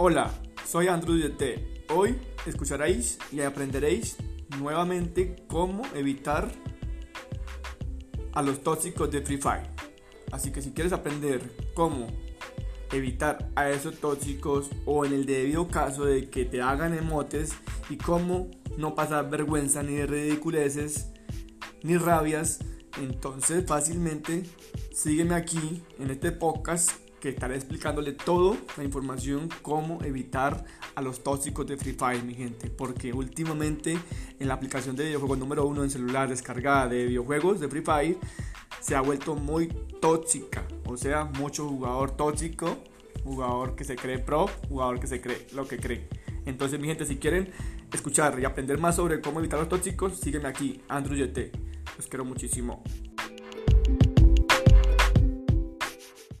Hola, soy Andrew DT. Hoy escucharéis y aprenderéis nuevamente cómo evitar a los tóxicos de Free Fire. Así que si quieres aprender cómo evitar a esos tóxicos o en el debido caso de que te hagan emotes y cómo no pasar vergüenza ni ridiculeces ni rabias, entonces fácilmente sígueme aquí en este podcast que estaré explicándole toda la información cómo evitar a los tóxicos de Free Fire, mi gente, porque últimamente en la aplicación de videojuegos número uno en celular descargada de videojuegos de Free Fire se ha vuelto muy tóxica, o sea, mucho jugador tóxico, jugador que se cree pro, jugador que se cree lo que cree. Entonces, mi gente, si quieren escuchar y aprender más sobre cómo evitar los tóxicos, sígueme aquí, Andrew YT. Los quiero muchísimo.